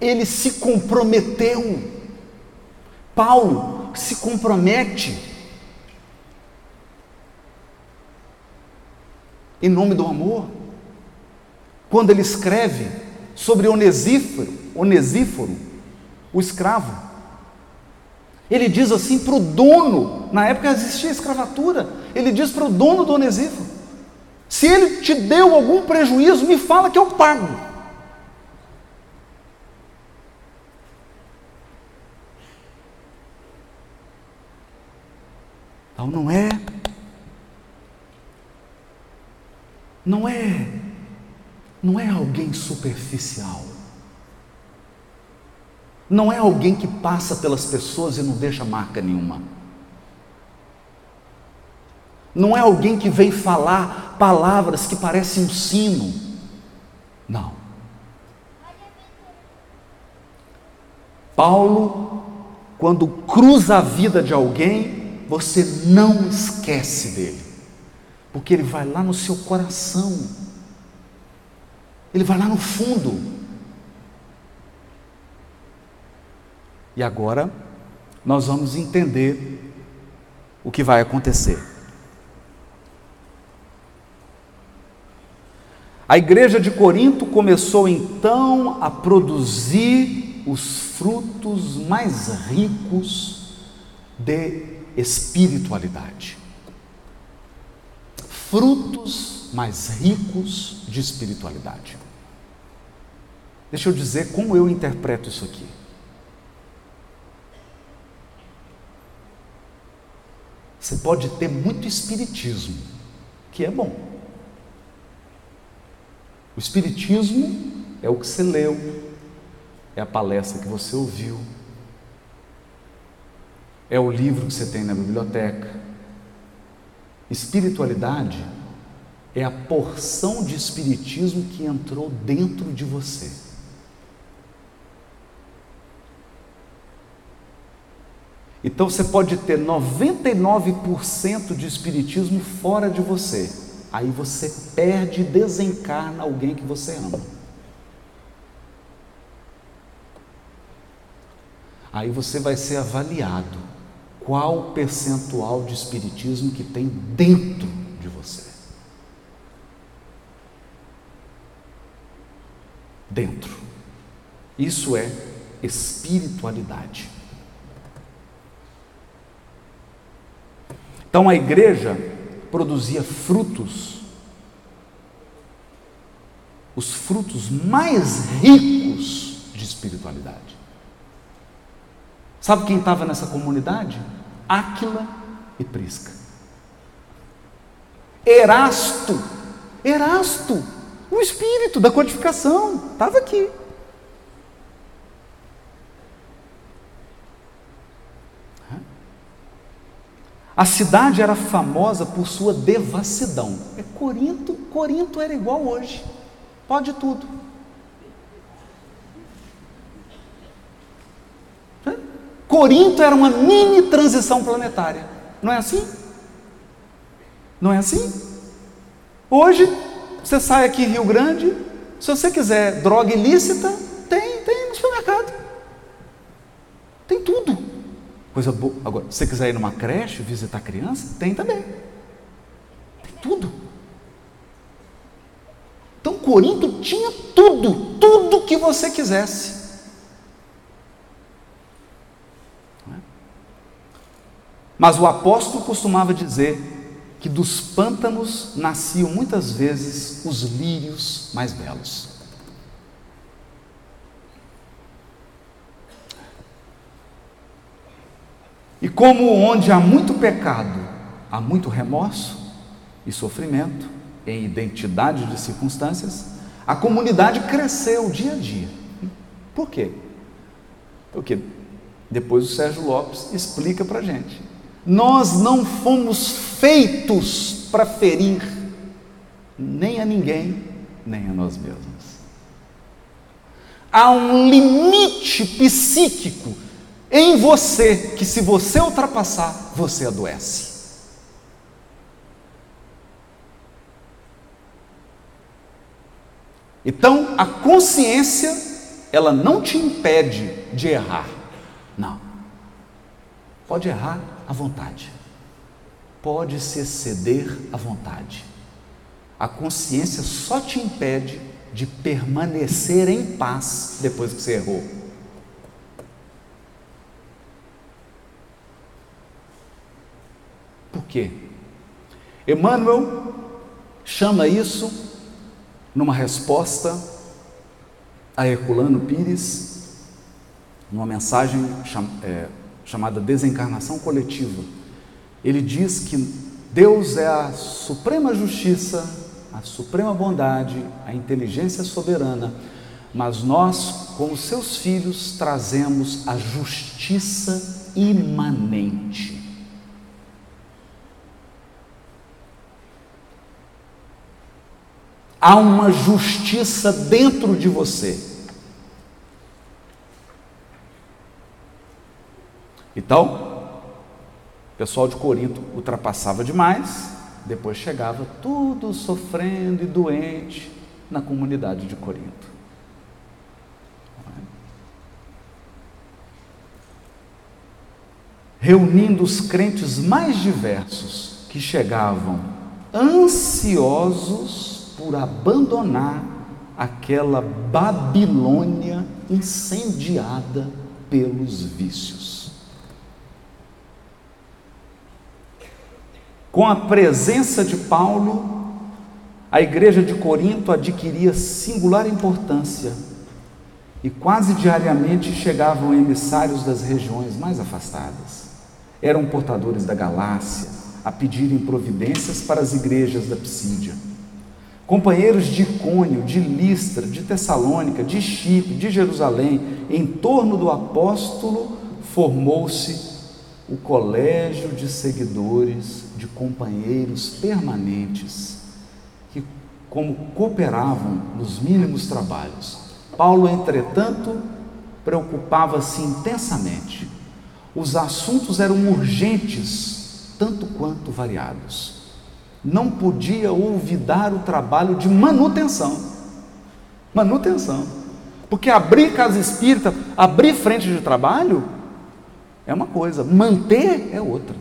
ele se comprometeu. Paulo se compromete em nome do amor. Quando ele escreve sobre Onesíforo, Onesíforo, o escravo, ele diz assim para o dono, na época existia escravatura, ele diz para o dono do Onesíforo: se ele te deu algum prejuízo, me fala que eu pago. Então não é. Não é. Não é alguém superficial. Não é alguém que passa pelas pessoas e não deixa marca nenhuma. Não é alguém que vem falar palavras que parecem um sino. Não. Paulo, quando cruza a vida de alguém, você não esquece dele, porque ele vai lá no seu coração, ele vai lá no fundo. E agora nós vamos entender o que vai acontecer. A igreja de Corinto começou então a produzir os frutos mais ricos de espiritualidade. Frutos mais ricos de espiritualidade. Deixa eu dizer como eu interpreto isso aqui. Você pode ter muito espiritismo, que é bom. O Espiritismo é o que você leu, é a palestra que você ouviu, é o livro que você tem na biblioteca. Espiritualidade é a porção de espiritismo que entrou dentro de você. Então você pode ter 99% de espiritismo fora de você aí você perde e desencarna alguém que você ama. Aí você vai ser avaliado qual o percentual de espiritismo que tem dentro de você. Dentro. Isso é espiritualidade. Então a igreja produzia frutos, os frutos mais ricos de espiritualidade. Sabe quem estava nessa comunidade? Áquila e Prisca. Erasto, Erasto, o espírito da codificação, estava aqui. A cidade era famosa por sua devassidão. É Corinto, Corinto era igual hoje. Pode tudo. Corinto era uma mini transição planetária. Não é assim? Não é assim? Hoje, você sai aqui em Rio Grande, se você quiser droga ilícita, tem, tem no supermercado. Tem tudo. Coisa boa. Agora, se você quiser ir numa creche, visitar criança, tem também. Tem tudo. Então Corinto tinha tudo, tudo que você quisesse. Mas o apóstolo costumava dizer que dos pântanos nasciam muitas vezes os lírios mais belos. E como onde há muito pecado, há muito remorso e sofrimento em identidade de circunstâncias, a comunidade cresceu dia a dia. Por quê? Porque depois o Sérgio Lopes explica para a gente. Nós não fomos feitos para ferir nem a ninguém, nem a nós mesmos. Há um limite psíquico em você que, se você ultrapassar, você adoece. Então, a consciência, ela não te impede de errar. Não. Pode errar à vontade. Pode se exceder à vontade. A consciência só te impede de permanecer em paz depois que você errou. Por quê? Emmanuel chama isso, numa resposta a Herculano Pires, numa mensagem é, chamada Desencarnação Coletiva. Ele diz que Deus é a suprema justiça, a suprema bondade, a inteligência soberana, mas nós, como seus filhos, trazemos a justiça imanente. Há uma justiça dentro de você. Então, pessoal de Corinto ultrapassava demais, depois chegava tudo sofrendo e doente na comunidade de Corinto. Reunindo os crentes mais diversos que chegavam ansiosos por abandonar aquela Babilônia incendiada pelos vícios. Com a presença de Paulo, a igreja de Corinto adquiria singular importância e quase diariamente chegavam emissários das regiões mais afastadas. Eram portadores da Galácia a pedirem providências para as igrejas da Psídia. Companheiros de Icônio, de Listra, de Tessalônica, de Chipre, de Jerusalém, em torno do apóstolo formou-se o colégio de seguidores, de companheiros permanentes, que, como cooperavam nos mínimos trabalhos. Paulo, entretanto, preocupava-se intensamente. Os assuntos eram urgentes, tanto quanto variados não podia olvidar o trabalho de manutenção. Manutenção. Porque abrir casa espírita, abrir frente de trabalho, é uma coisa, manter é outra.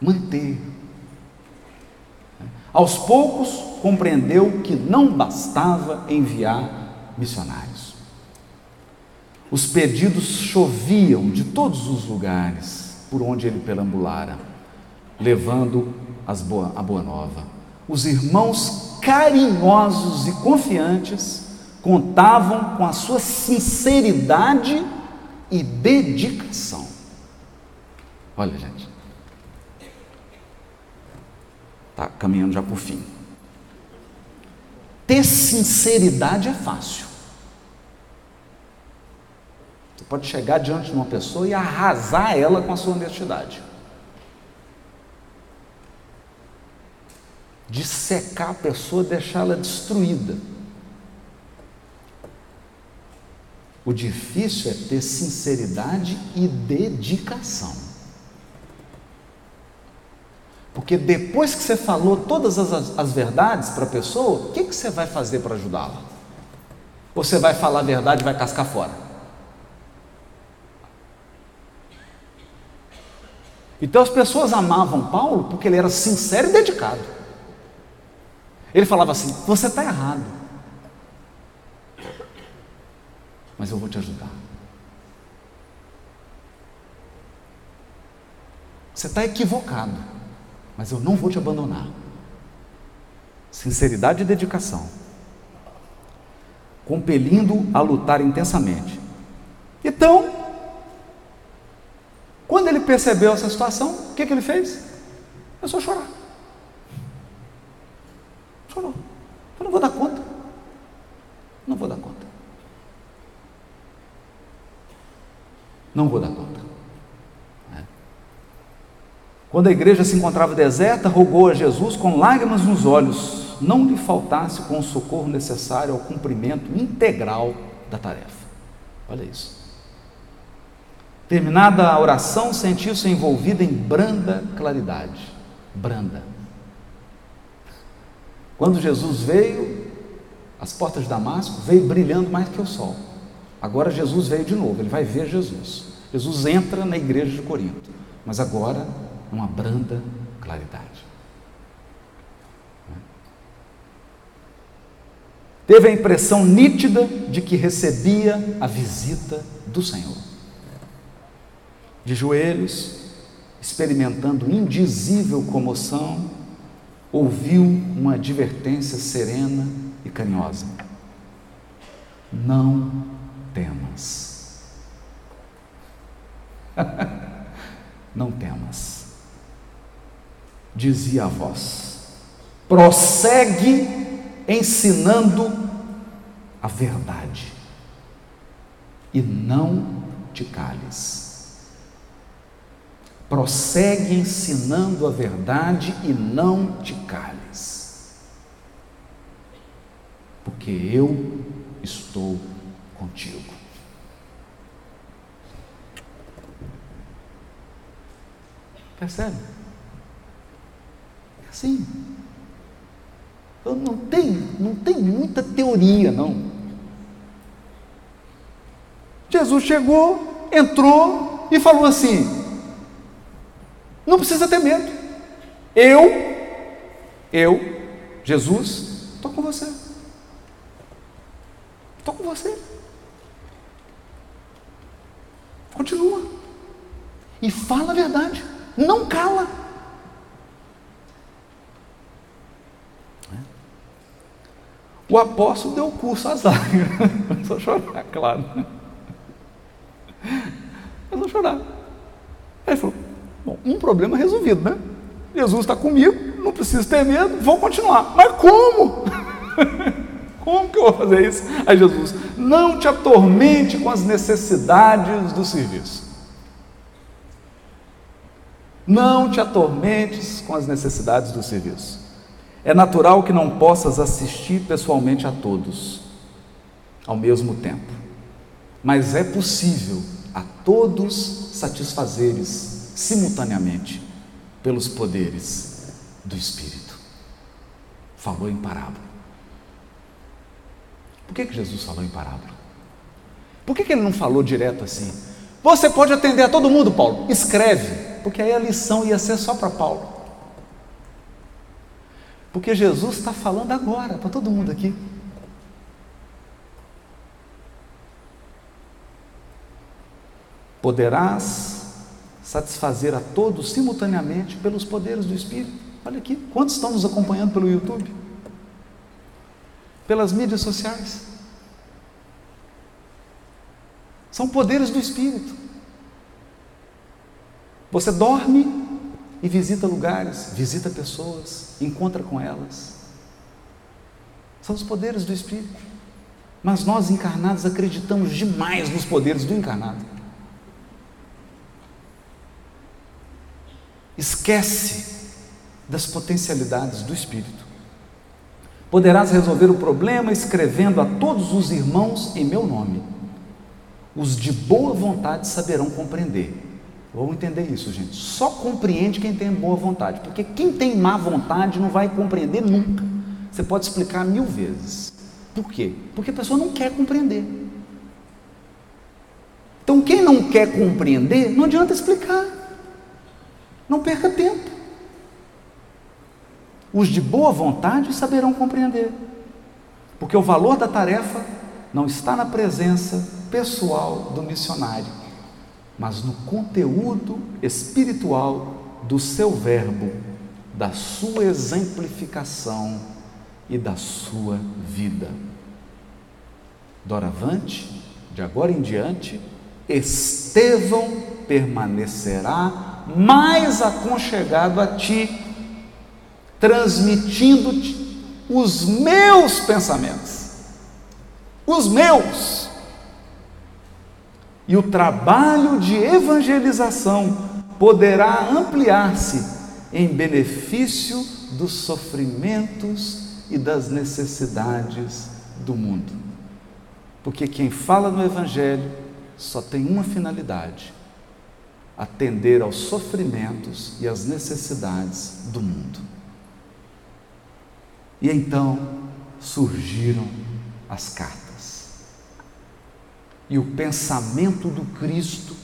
Manter. Aos poucos compreendeu que não bastava enviar missionários. Os pedidos choviam de todos os lugares por onde ele perambulara, levando boa, a boa nova. Os irmãos carinhosos e confiantes contavam com a sua sinceridade e dedicação. Olha, gente. Tá caminhando já o fim. Ter sinceridade é fácil. Você pode chegar diante de uma pessoa e arrasar ela com a sua honestidade. de secar a pessoa, deixá-la destruída. O difícil é ter sinceridade e dedicação. Porque depois que você falou todas as, as verdades para a pessoa, o que, que você vai fazer para ajudá-la? Você vai falar a verdade e vai cascar fora? Então as pessoas amavam Paulo porque ele era sincero e dedicado. Ele falava assim: Você está errado, mas eu vou te ajudar. Você está equivocado, mas eu não vou te abandonar. Sinceridade e dedicação, compelindo a lutar intensamente. Então, quando ele percebeu essa situação, o que, que ele fez? Começou a chorar. Chorou. Eu não vou dar conta. Não vou dar conta. Não vou dar conta. É. Quando a igreja se encontrava deserta, rogou a Jesus com lágrimas nos olhos, não lhe faltasse com o socorro necessário ao cumprimento integral da tarefa. Olha isso. Terminada a oração, sentiu-se envolvida em branda claridade. Branda. Quando Jesus veio, as portas de Damasco veio brilhando mais que o sol. Agora Jesus veio de novo, ele vai ver Jesus. Jesus entra na igreja de Corinto, mas agora numa branda claridade. Teve a impressão nítida de que recebia a visita do Senhor. De joelhos, experimentando indizível comoção, ouviu uma advertência serena e carinhosa: Não temas. Não temas. Dizia a voz: prossegue ensinando a verdade e não te cales prossegue ensinando a verdade e não te cales, porque eu estou contigo. Percebe? É assim. Eu não tem, não tem muita teoria, não. Jesus chegou, entrou e falou assim: não precisa ter medo. Eu, eu, Jesus, estou com você. Estou com você. Continua. E fala a verdade. Não cala. O apóstolo deu curso às lágrimas. Começou a chorar, claro. Começou a chorar. Aí falou: Bom, um problema resolvido, né? Jesus está comigo, não preciso ter medo, vou continuar. Mas como? como que eu vou fazer isso? Aí Jesus, não te atormente com as necessidades do serviço. Não te atormentes com as necessidades do serviço. É natural que não possas assistir pessoalmente a todos ao mesmo tempo, mas é possível a todos satisfazeres simultaneamente pelos poderes do Espírito. Falou em parábola. Por que, que Jesus falou em parábola? Por que, que ele não falou direto assim? Você pode atender a todo mundo, Paulo. Escreve, porque aí a lição ia ser só para Paulo. Porque Jesus está falando agora para todo mundo aqui. Poderás satisfazer a todos simultaneamente pelos poderes do Espírito. Olha aqui, quantos estão nos acompanhando pelo YouTube? Pelas mídias sociais. São poderes do Espírito. Você dorme e visita lugares, visita pessoas, encontra com elas. São os poderes do Espírito. Mas nós encarnados acreditamos demais nos poderes do encarnado. Esquece das potencialidades do Espírito. Poderás resolver o problema escrevendo a todos os irmãos em meu nome. Os de boa vontade saberão compreender Vamos entender isso, gente. Só compreende quem tem boa vontade, porque quem tem má vontade não vai compreender nunca. Você pode explicar mil vezes. Por quê? Porque a pessoa não quer compreender. Então, quem não quer compreender, não adianta explicar. Não perca tempo. Os de boa vontade saberão compreender, porque o valor da tarefa não está na presença pessoal do missionário mas no conteúdo espiritual do seu verbo, da sua exemplificação e da sua vida. Doravante, de agora em diante, Estevão permanecerá mais aconchegado a ti, transmitindo-te os meus pensamentos, os meus e o trabalho de evangelização poderá ampliar-se em benefício dos sofrimentos e das necessidades do mundo. Porque quem fala no Evangelho só tem uma finalidade: atender aos sofrimentos e às necessidades do mundo. E então surgiram as cartas e o pensamento do Cristo,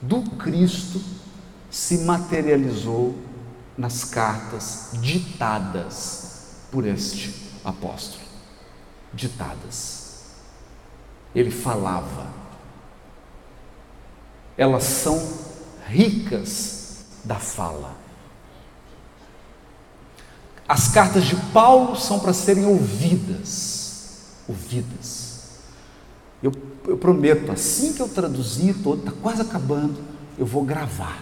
do Cristo, se materializou nas cartas ditadas por este apóstolo. Ditadas. Ele falava. Elas são ricas da fala. As cartas de Paulo são para serem ouvidas. Ouvidas. Eu, prometo, assim que eu traduzir todo, está quase acabando, eu vou gravar.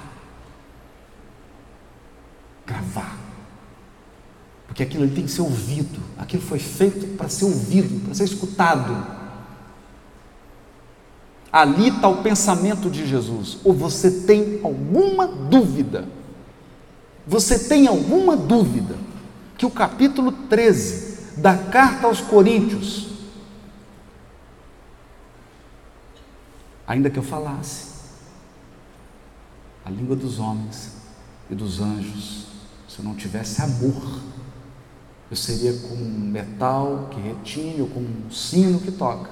Gravar. Porque aquilo ali tem que ser ouvido. Aquilo foi feito para ser ouvido, para ser escutado. Ali está o pensamento de Jesus. Ou você tem alguma dúvida? Você tem alguma dúvida que o capítulo 13 da carta aos Coríntios ainda que eu falasse a língua dos homens e dos anjos, se eu não tivesse amor, eu seria como um metal que retine ou como um sino que toca.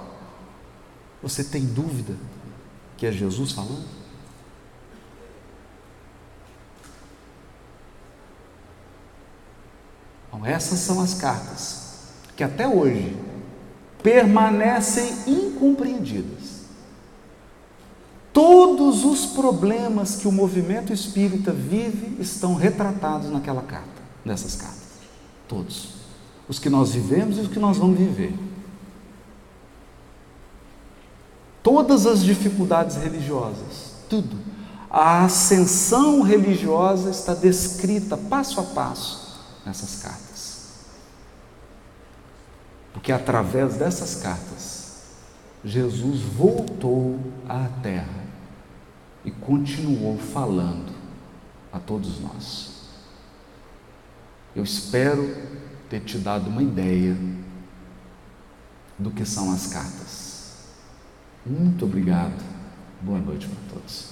Você tem dúvida que é Jesus falando? Então, essas são as cartas que até hoje permanecem incompreendidas. Todos os problemas que o movimento espírita vive estão retratados naquela carta, nessas cartas. Todos. Os que nós vivemos e os que nós vamos viver. Todas as dificuldades religiosas, tudo. A ascensão religiosa está descrita passo a passo nessas cartas. Porque através dessas cartas, Jesus voltou à terra e continuou falando a todos nós. Eu espero ter te dado uma ideia do que são as cartas. Muito obrigado. Boa noite para todos.